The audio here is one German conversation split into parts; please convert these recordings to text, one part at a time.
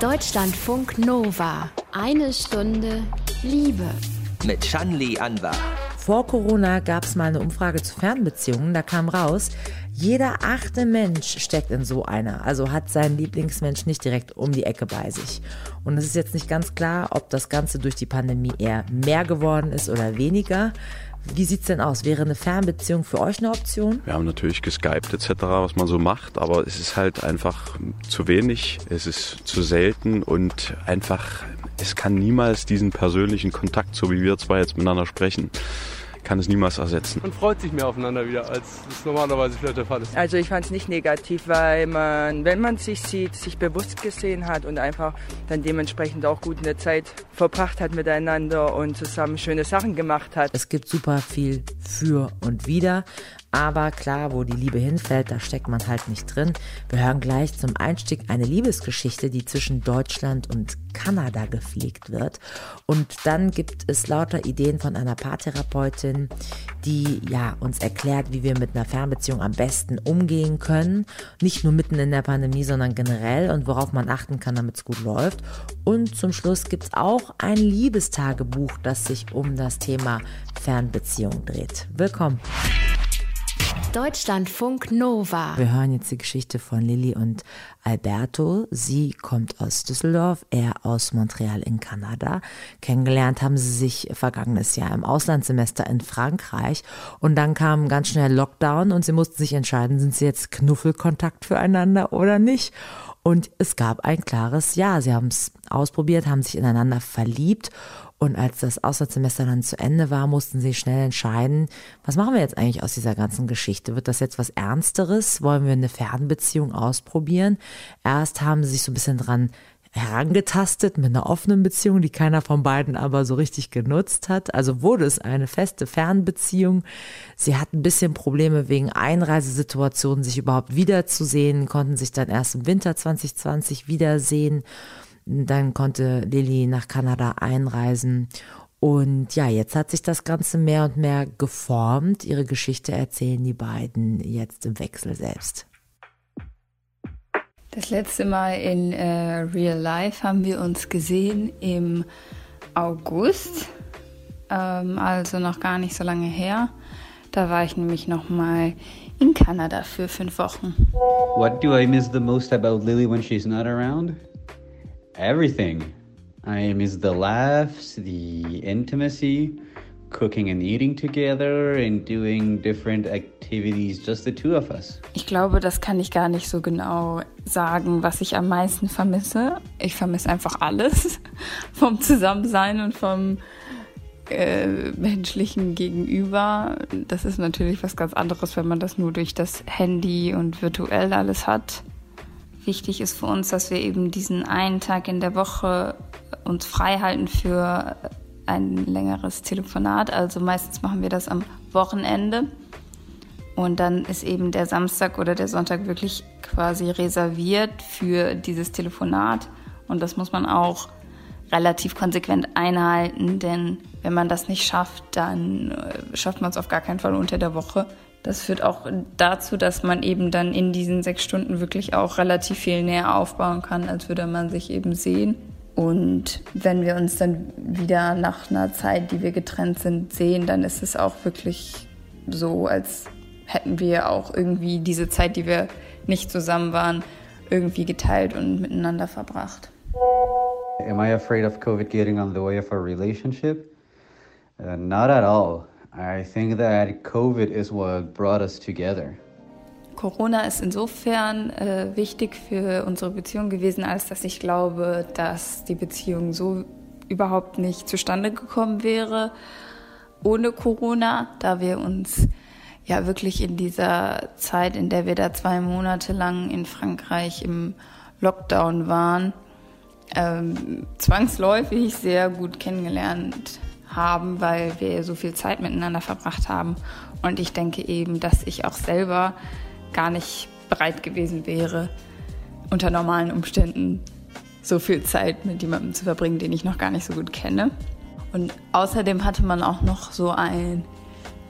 Deutschlandfunk Nova. Eine Stunde Liebe. Mit Shanli Anwar. Vor Corona gab es mal eine Umfrage zu Fernbeziehungen. Da kam raus, jeder achte Mensch steckt in so einer, also hat seinen Lieblingsmensch nicht direkt um die Ecke bei sich. Und es ist jetzt nicht ganz klar, ob das Ganze durch die Pandemie eher mehr geworden ist oder weniger. Wie sieht's denn aus? Wäre eine Fernbeziehung für euch eine Option? Wir haben natürlich geskypt etc., was man so macht, aber es ist halt einfach zu wenig, es ist zu selten und einfach, es kann niemals diesen persönlichen Kontakt, so wie wir zwei jetzt miteinander sprechen, kann es niemals ersetzen. Man freut sich mehr aufeinander wieder, als es normalerweise vielleicht der Fall ist. Also ich fand es nicht negativ, weil man, wenn man sich sieht, sich bewusst gesehen hat und einfach dann dementsprechend auch gut eine Zeit verbracht hat miteinander und zusammen schöne Sachen gemacht hat. Es gibt super viel für und wieder. Aber klar, wo die Liebe hinfällt, da steckt man halt nicht drin. Wir hören gleich zum Einstieg eine Liebesgeschichte, die zwischen Deutschland und Kanada gepflegt wird. Und dann gibt es lauter Ideen von einer Paartherapeutin, die ja uns erklärt, wie wir mit einer Fernbeziehung am besten umgehen können. Nicht nur mitten in der Pandemie, sondern generell und worauf man achten kann, damit es gut läuft. Und zum Schluss gibt es auch ein Liebestagebuch, das sich um das Thema Fernbeziehung dreht. Willkommen. Deutschlandfunk Nova. Wir hören jetzt die Geschichte von Lilly und Alberto. Sie kommt aus Düsseldorf, er aus Montreal in Kanada. Kennengelernt haben sie sich vergangenes Jahr im Auslandssemester in Frankreich und dann kam ganz schnell Lockdown und sie mussten sich entscheiden, sind sie jetzt Knuffelkontakt füreinander oder nicht. Und es gab ein klares Ja. Sie haben es ausprobiert, haben sich ineinander verliebt und als das Auslandssemester dann zu Ende war, mussten sie schnell entscheiden, was machen wir jetzt eigentlich aus dieser ganzen Geschichte? Wird das jetzt was Ernsteres? Wollen wir eine Fernbeziehung ausprobieren? Erst haben sie sich so ein bisschen dran herangetastet mit einer offenen Beziehung, die keiner von beiden aber so richtig genutzt hat. Also wurde es eine feste Fernbeziehung. Sie hatten ein bisschen Probleme wegen Einreisesituationen, sich überhaupt wiederzusehen, konnten sich dann erst im Winter 2020 wiedersehen. Dann konnte Lilly nach Kanada einreisen. Und ja, jetzt hat sich das Ganze mehr und mehr geformt. Ihre Geschichte erzählen die beiden jetzt im Wechsel selbst. Das letzte Mal in äh, Real Life haben wir uns gesehen im August, ähm, also noch gar nicht so lange her. Da war ich nämlich noch mal in Kanada für fünf Wochen. What do I miss the most about Lily when she's not around? Everything. I miss the laughs, the intimacy, cooking and eating together and doing different activities, just the two of us. Ich glaube, das kann ich gar nicht so genau sagen, was ich am meisten vermisse. Ich vermisse einfach alles vom Zusammensein und vom äh, menschlichen Gegenüber. Das ist natürlich was ganz anderes, wenn man das nur durch das Handy und virtuell alles hat wichtig ist für uns, dass wir eben diesen einen Tag in der Woche uns frei halten für ein längeres Telefonat. Also meistens machen wir das am Wochenende. Und dann ist eben der Samstag oder der Sonntag wirklich quasi reserviert für dieses Telefonat. Und das muss man auch relativ konsequent einhalten, denn wenn man das nicht schafft, dann äh, schafft man es auf gar keinen Fall unter der Woche. Das führt auch dazu, dass man eben dann in diesen sechs Stunden wirklich auch relativ viel näher aufbauen kann, als würde man sich eben sehen. Und wenn wir uns dann wieder nach einer Zeit, die wir getrennt sind, sehen, dann ist es auch wirklich so, als hätten wir auch irgendwie diese Zeit, die wir nicht zusammen waren, irgendwie geteilt und miteinander verbracht. Am I afraid of COVID getting on the way of our relationship? Uh, not at all. I think that COVID is what brought us together. Corona ist insofern äh, wichtig für unsere Beziehung gewesen, als dass ich glaube, dass die Beziehung so überhaupt nicht zustande gekommen wäre ohne Corona, da wir uns ja wirklich in dieser Zeit, in der wir da zwei Monate lang in Frankreich im Lockdown waren, ähm, zwangsläufig sehr gut kennengelernt haben, weil wir so viel Zeit miteinander verbracht haben. Und ich denke eben, dass ich auch selber gar nicht bereit gewesen wäre, unter normalen Umständen so viel Zeit mit jemandem zu verbringen, den ich noch gar nicht so gut kenne. Und außerdem hatte man auch noch so ein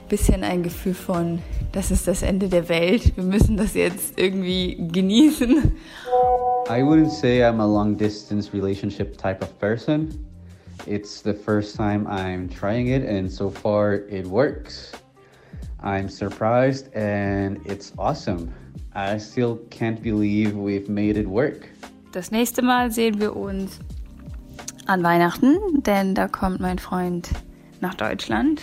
bisschen ein Gefühl von, das ist das Ende der Welt, wir müssen das jetzt irgendwie genießen. I wouldn't say I'm a long distance relationship type of person. It's the first time I'm trying it, and so far it works. I'm surprised and it's awesome. I still can't believe we've made it work. Das nächste Mal sehen wir uns an Weihnachten, denn da kommt mein Freund nach Deutschland.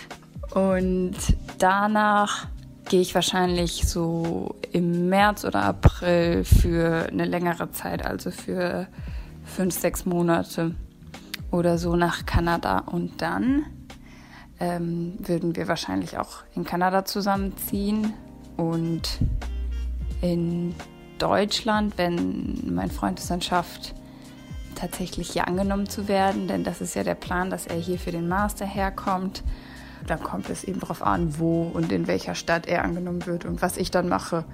Und danach gehe ich wahrscheinlich so im März oder April für eine längere Zeit, also für fünf, sechs Monate oder so nach Kanada. Und dann ähm, würden wir wahrscheinlich auch in Kanada zusammenziehen und in Deutschland, wenn mein Freund es dann schafft, tatsächlich hier angenommen zu werden, denn das ist ja der Plan, dass er hier für den Master herkommt dann kommt es eben darauf an, wo und in welcher Stadt er angenommen wird und was ich dann mache.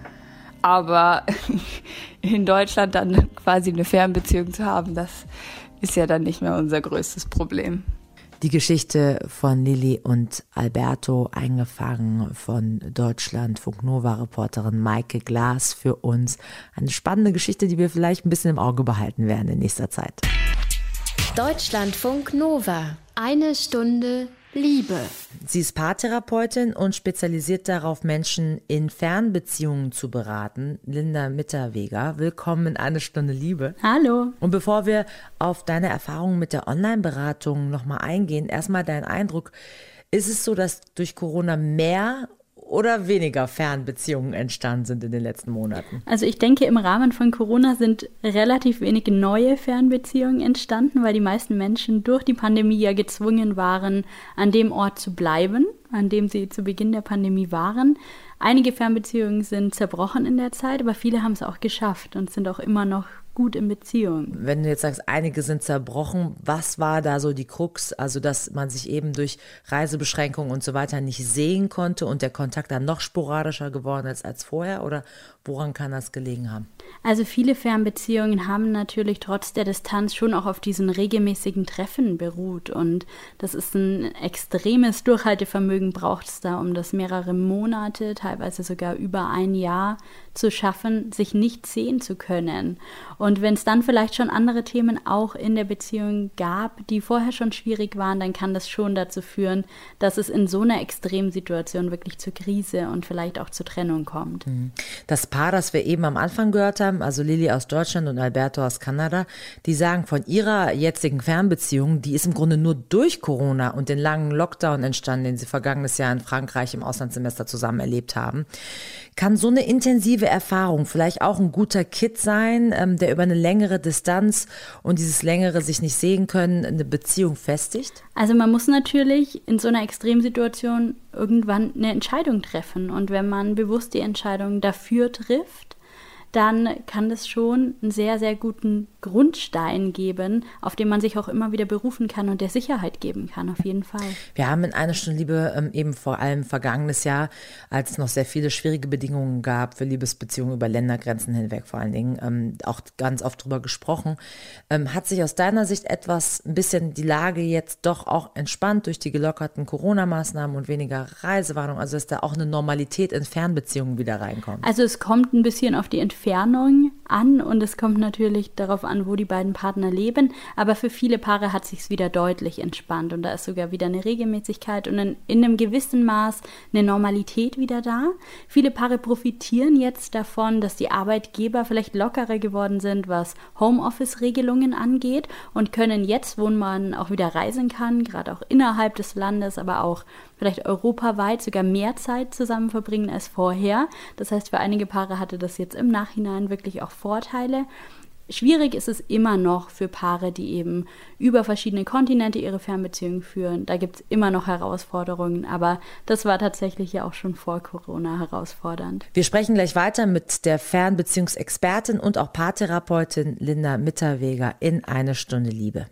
Aber in Deutschland dann quasi eine Fernbeziehung zu haben, das ist ja dann nicht mehr unser größtes Problem. Die Geschichte von Lilly und Alberto, eingefangen von Deutschland Funknova-Reporterin Maike Glas für uns. Eine spannende Geschichte, die wir vielleicht ein bisschen im Auge behalten werden in nächster Zeit. Deutschlandfunk Nova. Eine Stunde Liebe. Sie ist Paartherapeutin und spezialisiert darauf, Menschen in Fernbeziehungen zu beraten. Linda Mitterweger, willkommen in eine Stunde Liebe. Hallo. Und bevor wir auf deine Erfahrungen mit der Online-Beratung nochmal eingehen, erstmal dein Eindruck. Ist es so, dass durch Corona mehr oder weniger Fernbeziehungen entstanden sind in den letzten Monaten? Also ich denke, im Rahmen von Corona sind relativ wenige neue Fernbeziehungen entstanden, weil die meisten Menschen durch die Pandemie ja gezwungen waren, an dem Ort zu bleiben, an dem sie zu Beginn der Pandemie waren. Einige Fernbeziehungen sind zerbrochen in der Zeit, aber viele haben es auch geschafft und sind auch immer noch gut in Beziehung. Wenn du jetzt sagst, einige sind zerbrochen, was war da so die Krux? Also, dass man sich eben durch Reisebeschränkungen und so weiter nicht sehen konnte und der Kontakt dann noch sporadischer geworden ist als vorher? Oder woran kann das gelegen haben? Also viele Fernbeziehungen haben natürlich trotz der Distanz schon auch auf diesen regelmäßigen Treffen beruht. Und das ist ein extremes Durchhaltevermögen braucht es da, um das mehrere Monate, teilweise sogar über ein Jahr zu schaffen, sich nicht sehen zu können. Und wenn es dann vielleicht schon andere Themen auch in der Beziehung gab, die vorher schon schwierig waren, dann kann das schon dazu führen, dass es in so einer Extremsituation wirklich zur Krise und vielleicht auch zur Trennung kommt. Mhm. Das Paar, das wir eben am Anfang gehört haben, also Lilly aus Deutschland und Alberto aus Kanada, die sagen von ihrer jetzigen Fernbeziehung, die ist im Grunde nur durch Corona und den langen Lockdown entstanden, den sie vergangenes Jahr in Frankreich im Auslandssemester zusammen erlebt haben. Kann so eine intensive Erfahrung vielleicht auch ein guter Kit sein, ähm, der über eine längere Distanz und dieses längere sich nicht sehen können eine Beziehung festigt? Also man muss natürlich in so einer Extremsituation irgendwann eine Entscheidung treffen. Und wenn man bewusst die Entscheidung dafür trifft, dann kann das schon einen sehr, sehr guten Grundstein geben, auf den man sich auch immer wieder berufen kann und der Sicherheit geben kann, auf jeden Fall. Wir haben in einer Stunde Liebe ähm, eben vor allem vergangenes Jahr, als es noch sehr viele schwierige Bedingungen gab für Liebesbeziehungen über Ländergrenzen hinweg vor allen Dingen, ähm, auch ganz oft drüber gesprochen. Ähm, hat sich aus deiner Sicht etwas, ein bisschen die Lage jetzt doch auch entspannt durch die gelockerten Corona-Maßnahmen und weniger Reisewarnung, also dass da auch eine Normalität in Fernbeziehungen wieder reinkommt? Also es kommt ein bisschen auf die Entfernung an und es kommt natürlich darauf an, wo die beiden Partner leben. Aber für viele Paare hat sich wieder deutlich entspannt und da ist sogar wieder eine Regelmäßigkeit und in, in einem gewissen Maß eine Normalität wieder da. Viele Paare profitieren jetzt davon, dass die Arbeitgeber vielleicht lockerer geworden sind, was Homeoffice-Regelungen angeht und können jetzt, wo man auch wieder reisen kann, gerade auch innerhalb des Landes, aber auch vielleicht europaweit sogar mehr Zeit zusammen verbringen als vorher. Das heißt, für einige Paare hatte das jetzt im Nachhinein wirklich auch Vorteile. Schwierig ist es immer noch für Paare, die eben über verschiedene Kontinente ihre Fernbeziehungen führen. Da gibt es immer noch Herausforderungen, aber das war tatsächlich ja auch schon vor Corona herausfordernd. Wir sprechen gleich weiter mit der Fernbeziehungsexpertin und auch Paartherapeutin Linda Mitterweger in eine Stunde Liebe.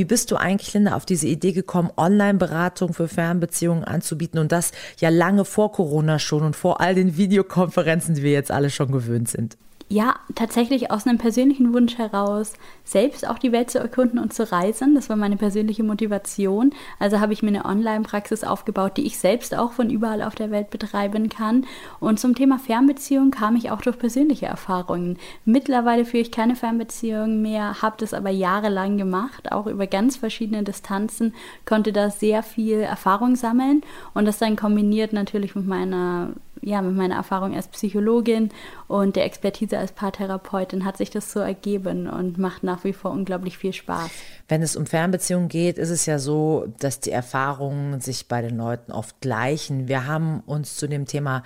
Wie bist du eigentlich, Linda, auf diese Idee gekommen, Online-Beratung für Fernbeziehungen anzubieten und das ja lange vor Corona schon und vor all den Videokonferenzen, die wir jetzt alle schon gewöhnt sind? Ja, tatsächlich aus einem persönlichen Wunsch heraus, selbst auch die Welt zu erkunden und zu reisen. Das war meine persönliche Motivation. Also habe ich mir eine Online-Praxis aufgebaut, die ich selbst auch von überall auf der Welt betreiben kann. Und zum Thema Fernbeziehung kam ich auch durch persönliche Erfahrungen. Mittlerweile führe ich keine Fernbeziehung mehr, habe das aber jahrelang gemacht, auch über ganz verschiedene Distanzen, konnte da sehr viel Erfahrung sammeln und das dann kombiniert natürlich mit meiner ja, mit meiner Erfahrung als Psychologin und der Expertise als Paartherapeutin hat sich das so ergeben und macht nach wie vor unglaublich viel Spaß. Wenn es um Fernbeziehungen geht, ist es ja so, dass die Erfahrungen sich bei den Leuten oft gleichen. Wir haben uns zu dem Thema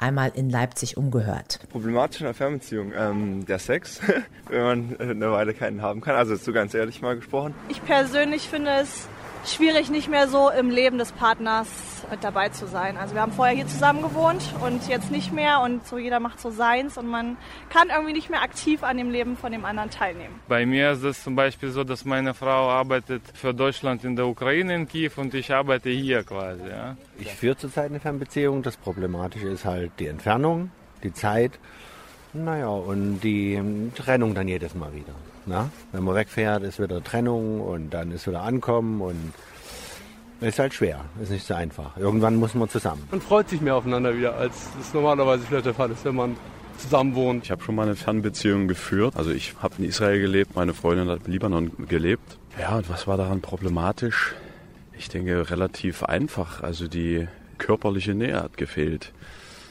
einmal in Leipzig umgehört. Problematisch in der Fernbeziehung, ähm, der Sex, wenn man eine Weile keinen haben kann. Also so ganz ehrlich mal gesprochen. Ich persönlich finde es schwierig, nicht mehr so im Leben des Partners mit dabei zu sein. Also wir haben vorher hier zusammen gewohnt und jetzt nicht mehr und so jeder macht so seins und man kann irgendwie nicht mehr aktiv an dem Leben von dem anderen teilnehmen. Bei mir ist es zum Beispiel so, dass meine Frau arbeitet für Deutschland in der Ukraine in Kiew und ich arbeite hier quasi. Ja. Ich führe zurzeit eine Fernbeziehung. Das Problematische ist halt die Entfernung, die Zeit. Naja, und die Trennung dann jedes Mal wieder. Na? Wenn man wegfährt, ist wieder Trennung und dann ist wieder Ankommen und ist halt schwer, ist nicht so einfach. Irgendwann muss man zusammen. Man freut sich mehr aufeinander wieder, als es normalerweise vielleicht der Fall ist, wenn man zusammen wohnt. Ich habe schon mal eine Fernbeziehung geführt. Also ich habe in Israel gelebt, meine Freundin hat im Libanon gelebt. Ja, und was war daran problematisch? Ich denke relativ einfach. Also die körperliche Nähe hat gefehlt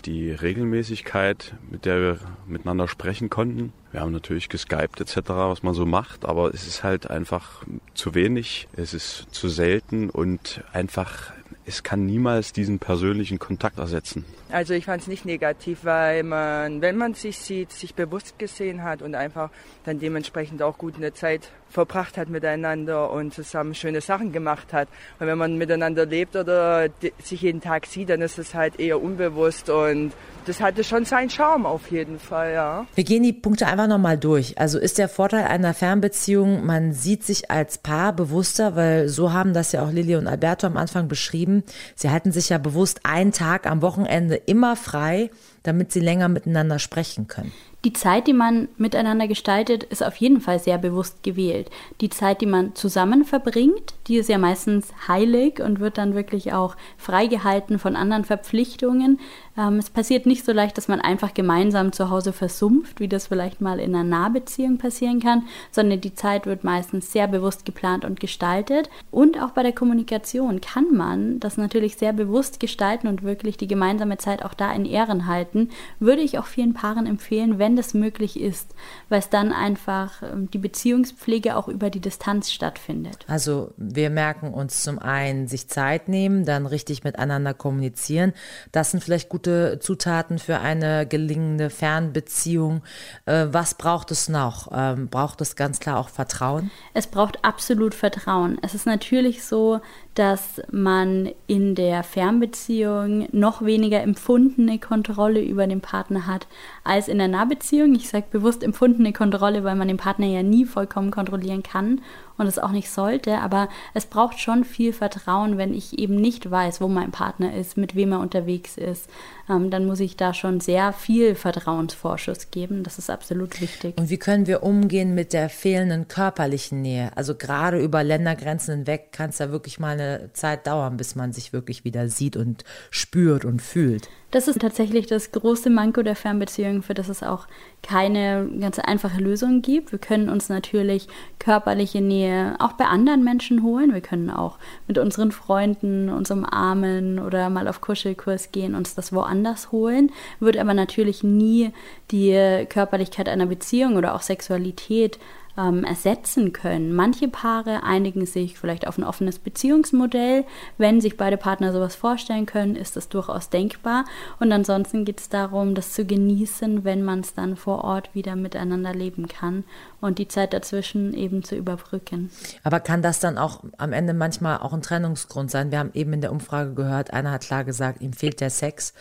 die Regelmäßigkeit, mit der wir miteinander sprechen konnten. Wir haben natürlich geskypt etc., was man so macht, aber es ist halt einfach zu wenig, es ist zu selten und einfach, es kann niemals diesen persönlichen Kontakt ersetzen. Also ich fand es nicht negativ, weil man, wenn man sich sieht, sich bewusst gesehen hat und einfach dann dementsprechend auch gut eine Zeit verbracht hat miteinander und zusammen schöne Sachen gemacht hat. Und wenn man miteinander lebt oder sich jeden Tag sieht, dann ist es halt eher unbewusst und das hatte schon seinen Charme auf jeden Fall, ja. Wir gehen die Punkte einfach nochmal durch. Also ist der Vorteil einer Fernbeziehung, man sieht sich als Paar bewusster, weil so haben das ja auch Lilly und Alberto am Anfang beschrieben. Sie halten sich ja bewusst einen Tag am Wochenende immer frei, damit sie länger miteinander sprechen können. Die Zeit, die man miteinander gestaltet, ist auf jeden Fall sehr bewusst gewählt. Die Zeit, die man zusammen verbringt, die ist ja meistens heilig und wird dann wirklich auch freigehalten von anderen Verpflichtungen. Ähm, es passiert nicht so leicht, dass man einfach gemeinsam zu Hause versumpft, wie das vielleicht mal in einer Nahbeziehung passieren kann, sondern die Zeit wird meistens sehr bewusst geplant und gestaltet. Und auch bei der Kommunikation kann man das natürlich sehr bewusst gestalten und wirklich die gemeinsame Zeit auch da in Ehren halten. Würde ich auch vielen Paaren empfehlen, wenn das möglich ist, weil es dann einfach ähm, die Beziehungspflege auch über die Distanz stattfindet. Also wir merken uns zum einen sich Zeit nehmen, dann richtig miteinander kommunizieren. Das sind vielleicht gute gute Zutaten für eine gelingende Fernbeziehung. Äh, was braucht es noch? Ähm, braucht es ganz klar auch Vertrauen? Es braucht absolut Vertrauen. Es ist natürlich so, dass man in der Fernbeziehung noch weniger empfundene Kontrolle über den Partner hat als in der Nahbeziehung. Ich sage bewusst empfundene Kontrolle, weil man den Partner ja nie vollkommen kontrollieren kann und es auch nicht sollte. Aber es braucht schon viel Vertrauen, wenn ich eben nicht weiß, wo mein Partner ist, mit wem er unterwegs ist. Ähm, dann muss ich da schon sehr viel Vertrauensvorschuss geben. Das ist absolut wichtig. Und wie können wir umgehen mit der fehlenden körperlichen Nähe? Also gerade über Ländergrenzen hinweg kann es ja wirklich mal eine Zeit dauern, bis man sich wirklich wieder sieht und spürt und fühlt. Das ist tatsächlich das große Manko der Fernbeziehung, für das es auch keine ganz einfache Lösung gibt. Wir können uns natürlich körperliche Nähe auch bei anderen Menschen holen. Wir können auch mit unseren Freunden uns umarmen oder mal auf Kuschelkurs gehen, uns das woanders holen. Wird aber natürlich nie die Körperlichkeit einer Beziehung oder auch Sexualität ähm, ersetzen können. Manche Paare einigen sich vielleicht auf ein offenes Beziehungsmodell. Wenn sich beide Partner sowas vorstellen können, ist das durchaus denkbar. Und ansonsten geht es darum, das zu genießen, wenn man es dann vor Ort wieder miteinander leben kann und die Zeit dazwischen eben zu überbrücken. Aber kann das dann auch am Ende manchmal auch ein Trennungsgrund sein? Wir haben eben in der Umfrage gehört, einer hat klar gesagt, ihm fehlt der Sex.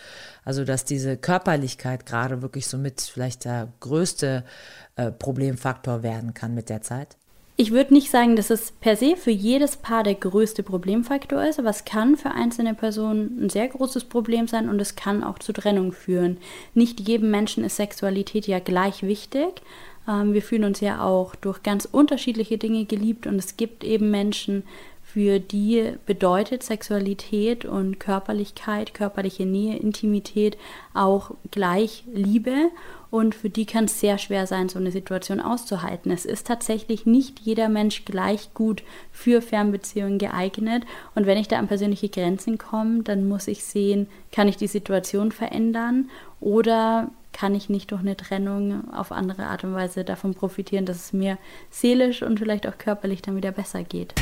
Also dass diese Körperlichkeit gerade wirklich somit vielleicht der größte äh, Problemfaktor werden kann mit der Zeit? Ich würde nicht sagen, dass es per se für jedes Paar der größte Problemfaktor ist, aber es kann für einzelne Personen ein sehr großes Problem sein und es kann auch zu Trennung führen. Nicht jedem Menschen ist Sexualität ja gleich wichtig. Ähm, wir fühlen uns ja auch durch ganz unterschiedliche Dinge geliebt und es gibt eben Menschen, für die bedeutet Sexualität und Körperlichkeit, körperliche Nähe, Intimität auch gleich Liebe. Und für die kann es sehr schwer sein, so eine Situation auszuhalten. Es ist tatsächlich nicht jeder Mensch gleich gut für Fernbeziehungen geeignet. Und wenn ich da an persönliche Grenzen komme, dann muss ich sehen, kann ich die Situation verändern oder kann ich nicht durch eine Trennung auf andere Art und Weise davon profitieren, dass es mir seelisch und vielleicht auch körperlich dann wieder besser geht.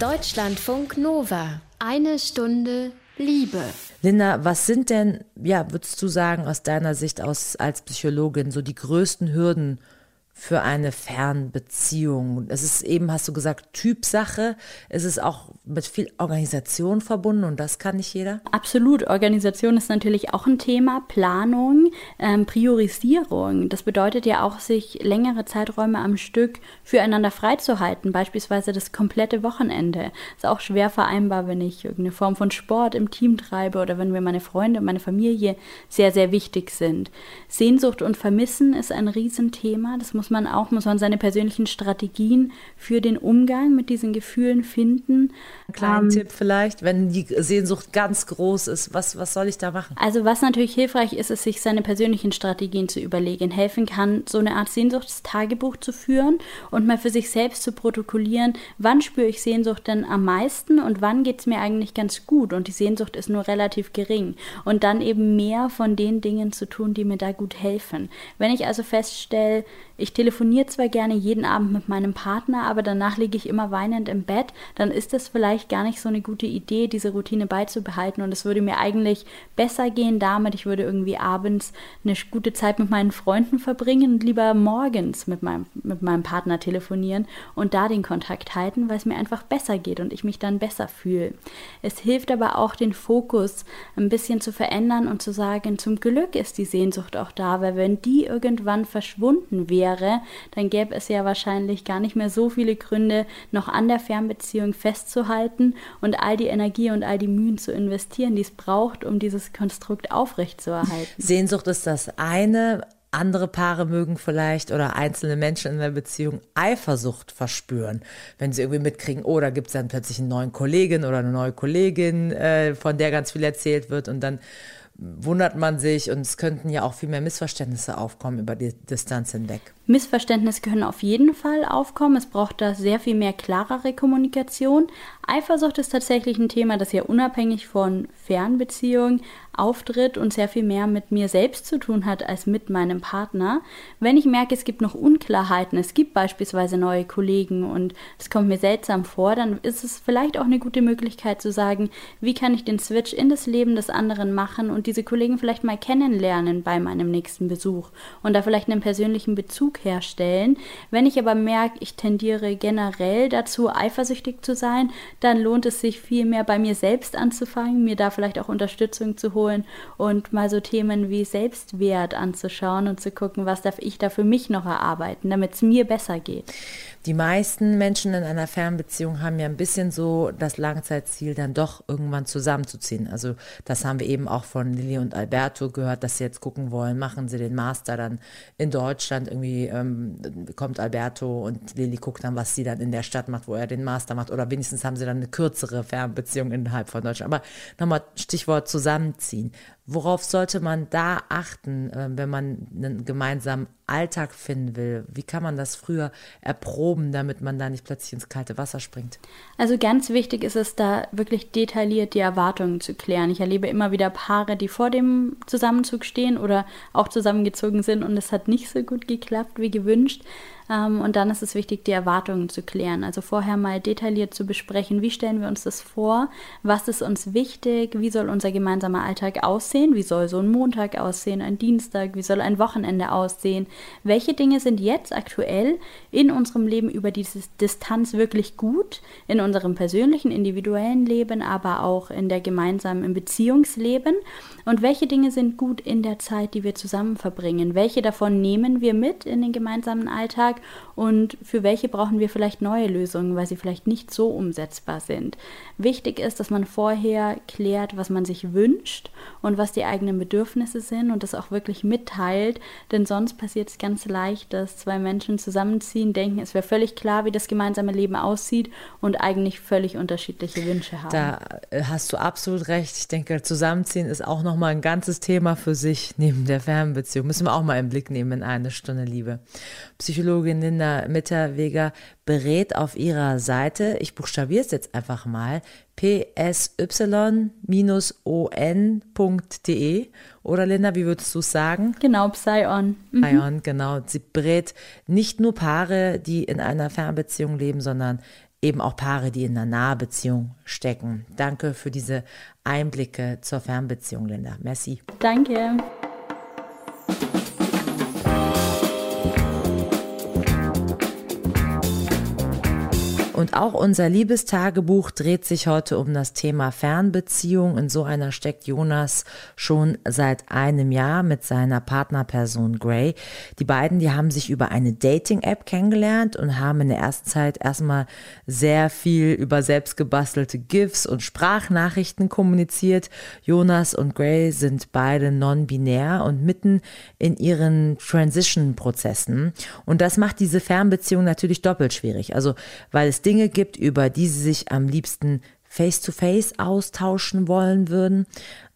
Deutschlandfunk Nova. Eine Stunde Liebe. Linda, was sind denn, ja, würdest du sagen, aus deiner Sicht aus, als Psychologin, so die größten Hürden für eine Fernbeziehung? Es ist eben, hast du gesagt, Typsache. Es ist auch mit viel Organisation verbunden und das kann nicht jeder? Absolut. Organisation ist natürlich auch ein Thema. Planung, ähm, Priorisierung. Das bedeutet ja auch, sich längere Zeiträume am Stück füreinander freizuhalten. Beispielsweise das komplette Wochenende. Ist auch schwer vereinbar, wenn ich irgendeine Form von Sport im Team treibe oder wenn mir meine Freunde und meine Familie sehr, sehr wichtig sind. Sehnsucht und Vermissen ist ein Riesenthema. Das muss muss man auch, muss man seine persönlichen Strategien für den Umgang mit diesen Gefühlen finden. Ein kleinen ähm, Tipp vielleicht, wenn die Sehnsucht ganz groß ist, was, was soll ich da machen? Also was natürlich hilfreich ist, ist, sich seine persönlichen Strategien zu überlegen. Helfen kann, so eine Art Sehnsuchtstagebuch zu führen und mal für sich selbst zu protokollieren, wann spüre ich Sehnsucht denn am meisten und wann geht es mir eigentlich ganz gut und die Sehnsucht ist nur relativ gering. Und dann eben mehr von den Dingen zu tun, die mir da gut helfen. Wenn ich also feststelle, ich telefoniere zwar gerne jeden Abend mit meinem Partner, aber danach liege ich immer weinend im Bett, dann ist es vielleicht gar nicht so eine gute Idee, diese Routine beizubehalten. Und es würde mir eigentlich besser gehen damit, ich würde irgendwie abends eine gute Zeit mit meinen Freunden verbringen und lieber morgens mit meinem, mit meinem Partner telefonieren und da den Kontakt halten, weil es mir einfach besser geht und ich mich dann besser fühle. Es hilft aber auch, den Fokus ein bisschen zu verändern und zu sagen, zum Glück ist die Sehnsucht auch da, weil wenn die irgendwann verschwunden wäre, wäre, dann gäbe es ja wahrscheinlich gar nicht mehr so viele Gründe, noch an der Fernbeziehung festzuhalten und all die Energie und all die Mühen zu investieren, die es braucht, um dieses Konstrukt aufrechtzuerhalten. Sehnsucht ist das eine. Andere Paare mögen vielleicht oder einzelne Menschen in der Beziehung Eifersucht verspüren, wenn sie irgendwie mitkriegen, oh, da gibt es dann plötzlich einen neuen Kollegen oder eine neue Kollegin, äh, von der ganz viel erzählt wird und dann wundert man sich und es könnten ja auch viel mehr Missverständnisse aufkommen über die Distanz hinweg. Missverständnisse können auf jeden Fall aufkommen. Es braucht da sehr viel mehr klarere Kommunikation. Eifersucht ist tatsächlich ein Thema, das ja unabhängig von Fernbeziehungen auftritt und sehr viel mehr mit mir selbst zu tun hat als mit meinem Partner. Wenn ich merke, es gibt noch Unklarheiten, es gibt beispielsweise neue Kollegen und es kommt mir seltsam vor, dann ist es vielleicht auch eine gute Möglichkeit zu sagen, wie kann ich den Switch in das Leben des anderen machen und diese Kollegen vielleicht mal kennenlernen bei meinem nächsten Besuch und da vielleicht einen persönlichen Bezug herstellen. Wenn ich aber merke, ich tendiere generell dazu, eifersüchtig zu sein, dann lohnt es sich viel mehr bei mir selbst anzufangen, mir da vielleicht auch Unterstützung zu holen und mal so Themen wie Selbstwert anzuschauen und zu gucken, was darf ich da für mich noch erarbeiten, damit es mir besser geht. Die meisten Menschen in einer Fernbeziehung haben ja ein bisschen so das Langzeitziel, dann doch irgendwann zusammenzuziehen. Also das haben wir eben auch von Lilly und Alberto gehört, dass sie jetzt gucken wollen, machen sie den Master dann in Deutschland. Irgendwie ähm, kommt Alberto und Lilly guckt dann, was sie dann in der Stadt macht, wo er den Master macht. Oder wenigstens haben sie dann eine kürzere Fernbeziehung innerhalb von Deutschland. Aber nochmal Stichwort zusammenziehen. Worauf sollte man da achten, äh, wenn man einen gemeinsamen Alltag finden will? Wie kann man das früher erproben, damit man da nicht plötzlich ins kalte Wasser springt? Also ganz wichtig ist es da wirklich detailliert die Erwartungen zu klären. Ich erlebe immer wieder Paare, die vor dem Zusammenzug stehen oder auch zusammengezogen sind und es hat nicht so gut geklappt wie gewünscht. Ähm, und dann ist es wichtig, die Erwartungen zu klären. Also vorher mal detailliert zu besprechen, wie stellen wir uns das vor, was ist uns wichtig, wie soll unser gemeinsamer Alltag aussehen, wie soll so ein Montag aussehen, ein Dienstag, wie soll ein Wochenende aussehen, welche Dinge sind jetzt aktuell in unserem Leben über diese Distanz wirklich gut, in unserem persönlichen, individuellen Leben, aber auch in der gemeinsamen im Beziehungsleben? Und welche Dinge sind gut in der Zeit, die wir zusammen verbringen, welche davon nehmen wir mit in den gemeinsamen Alltag und für welche brauchen wir vielleicht neue Lösungen, weil sie vielleicht nicht so umsetzbar sind. Wichtig ist, dass man vorher klärt, was man sich wünscht und was die eigenen Bedürfnisse sind und das auch wirklich mitteilt, denn sonst passiert es ganz leicht, dass zwei Menschen zusammenziehen, denken, es wäre völlig klar, wie das gemeinsame Leben aussieht und eigentlich völlig unterschiedliche Wünsche haben. Da äh, hast du absolut recht. Ich denke, zusammenziehen ist auch nochmal ein ganzes Thema für sich neben der Fernbeziehung. Müssen wir auch mal im Blick nehmen in eine Stunde Liebe. Psychologin Linda Mitterweger berät auf ihrer Seite, ich buchstabiere es jetzt einfach mal, psy-on.de. Oder Linda, wie würdest du es sagen? Genau, Psyon. Mhm. Psyon, genau. Sie berät nicht nur Paare, die in einer Fernbeziehung leben, sondern eben auch Paare, die in einer Nahbeziehung stecken. Danke für diese Einblicke zur Fernbeziehung, Linda. Merci. Danke. Und auch unser Liebestagebuch dreht sich heute um das Thema Fernbeziehung. In so einer steckt Jonas schon seit einem Jahr mit seiner Partnerperson Gray. Die beiden, die haben sich über eine Dating-App kennengelernt und haben in der ersten Zeit erstmal sehr viel über selbstgebastelte GIFs und Sprachnachrichten kommuniziert. Jonas und Gray sind beide non-binär und mitten in ihren Transition-Prozessen. Und das macht diese Fernbeziehung natürlich doppelt schwierig. Also, weil es Dinge gibt, über die sie sich am liebsten face-to-face -face austauschen wollen würden.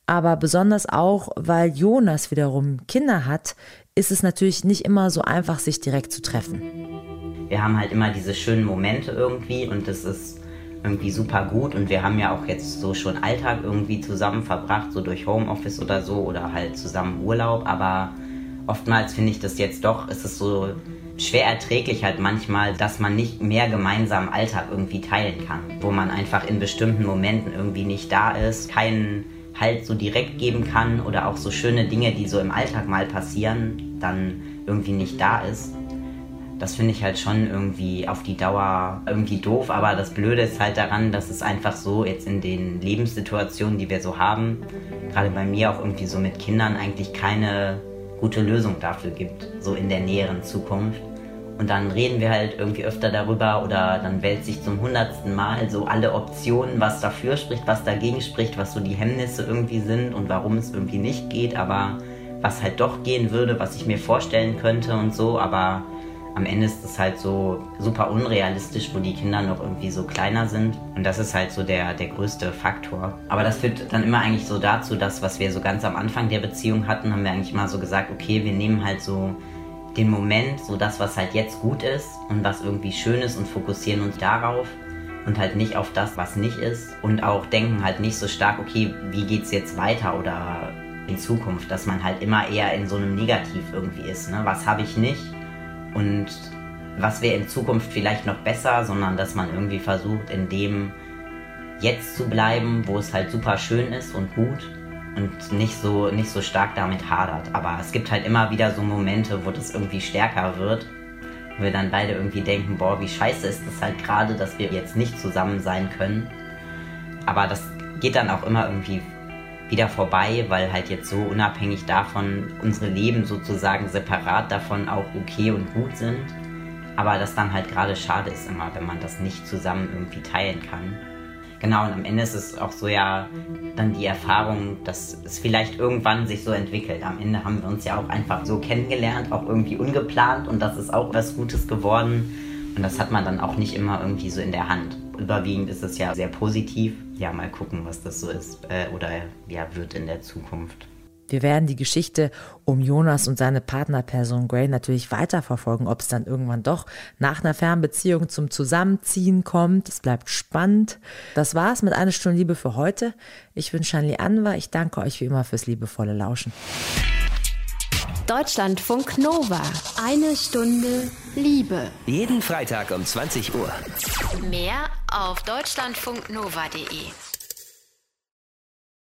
Aber besonders auch, weil Jonas wiederum Kinder hat, ist es natürlich nicht immer so einfach, sich direkt zu treffen. Wir haben halt immer diese schönen Momente irgendwie und das ist irgendwie super gut und wir haben ja auch jetzt so schon Alltag irgendwie zusammen verbracht, so durch Homeoffice oder so oder halt zusammen Urlaub, aber oftmals finde ich das jetzt doch, ist es so schwer erträglich halt manchmal, dass man nicht mehr gemeinsam Alltag irgendwie teilen kann. Wo man einfach in bestimmten Momenten irgendwie nicht da ist, keinen Halt so direkt geben kann oder auch so schöne Dinge, die so im Alltag mal passieren, dann irgendwie nicht da ist. Das finde ich halt schon irgendwie auf die Dauer irgendwie doof, aber das Blöde ist halt daran, dass es einfach so jetzt in den Lebenssituationen, die wir so haben, gerade bei mir auch irgendwie so mit Kindern eigentlich keine gute Lösung dafür gibt, so in der näheren Zukunft. Und dann reden wir halt irgendwie öfter darüber oder dann wählt sich zum hundertsten Mal so alle Optionen, was dafür spricht, was dagegen spricht, was so die Hemmnisse irgendwie sind und warum es irgendwie nicht geht, aber was halt doch gehen würde, was ich mir vorstellen könnte und so, aber am Ende ist es halt so super unrealistisch, wo die Kinder noch irgendwie so kleiner sind. Und das ist halt so der, der größte Faktor. Aber das führt dann immer eigentlich so dazu, dass was wir so ganz am Anfang der Beziehung hatten, haben wir eigentlich mal so gesagt, okay, wir nehmen halt so den Moment, so das, was halt jetzt gut ist und was irgendwie schön ist und fokussieren uns darauf und halt nicht auf das, was nicht ist. Und auch denken halt nicht so stark, okay, wie geht's jetzt weiter oder in Zukunft, dass man halt immer eher in so einem Negativ irgendwie ist. Ne? Was habe ich nicht? und was wäre in Zukunft vielleicht noch besser, sondern dass man irgendwie versucht, in dem jetzt zu bleiben, wo es halt super schön ist und gut und nicht so, nicht so stark damit hadert. Aber es gibt halt immer wieder so Momente, wo das irgendwie stärker wird, wo wir dann beide irgendwie denken, boah, wie scheiße ist das halt gerade, dass wir jetzt nicht zusammen sein können. Aber das geht dann auch immer irgendwie wieder vorbei, weil halt jetzt so unabhängig davon unsere Leben sozusagen separat davon auch okay und gut sind. Aber das dann halt gerade schade ist immer, wenn man das nicht zusammen irgendwie teilen kann. Genau, und am Ende ist es auch so ja dann die Erfahrung, dass es vielleicht irgendwann sich so entwickelt. Am Ende haben wir uns ja auch einfach so kennengelernt, auch irgendwie ungeplant und das ist auch was Gutes geworden. Und das hat man dann auch nicht immer irgendwie so in der Hand überwiegend ist es ja sehr positiv. Ja, mal gucken, was das so ist äh, oder ja, wird in der Zukunft. Wir werden die Geschichte um Jonas und seine Partnerperson Gray natürlich weiterverfolgen, ob es dann irgendwann doch nach einer Fernbeziehung zum Zusammenziehen kommt. Es bleibt spannend. Das war's mit einer Stunde Liebe für heute. Ich bin Shanli Anwar. Ich danke euch wie immer fürs liebevolle Lauschen. Deutschlandfunk Nova. Eine Stunde Liebe. Jeden Freitag um 20 Uhr. Mehr auf deutschlandfunknova.de.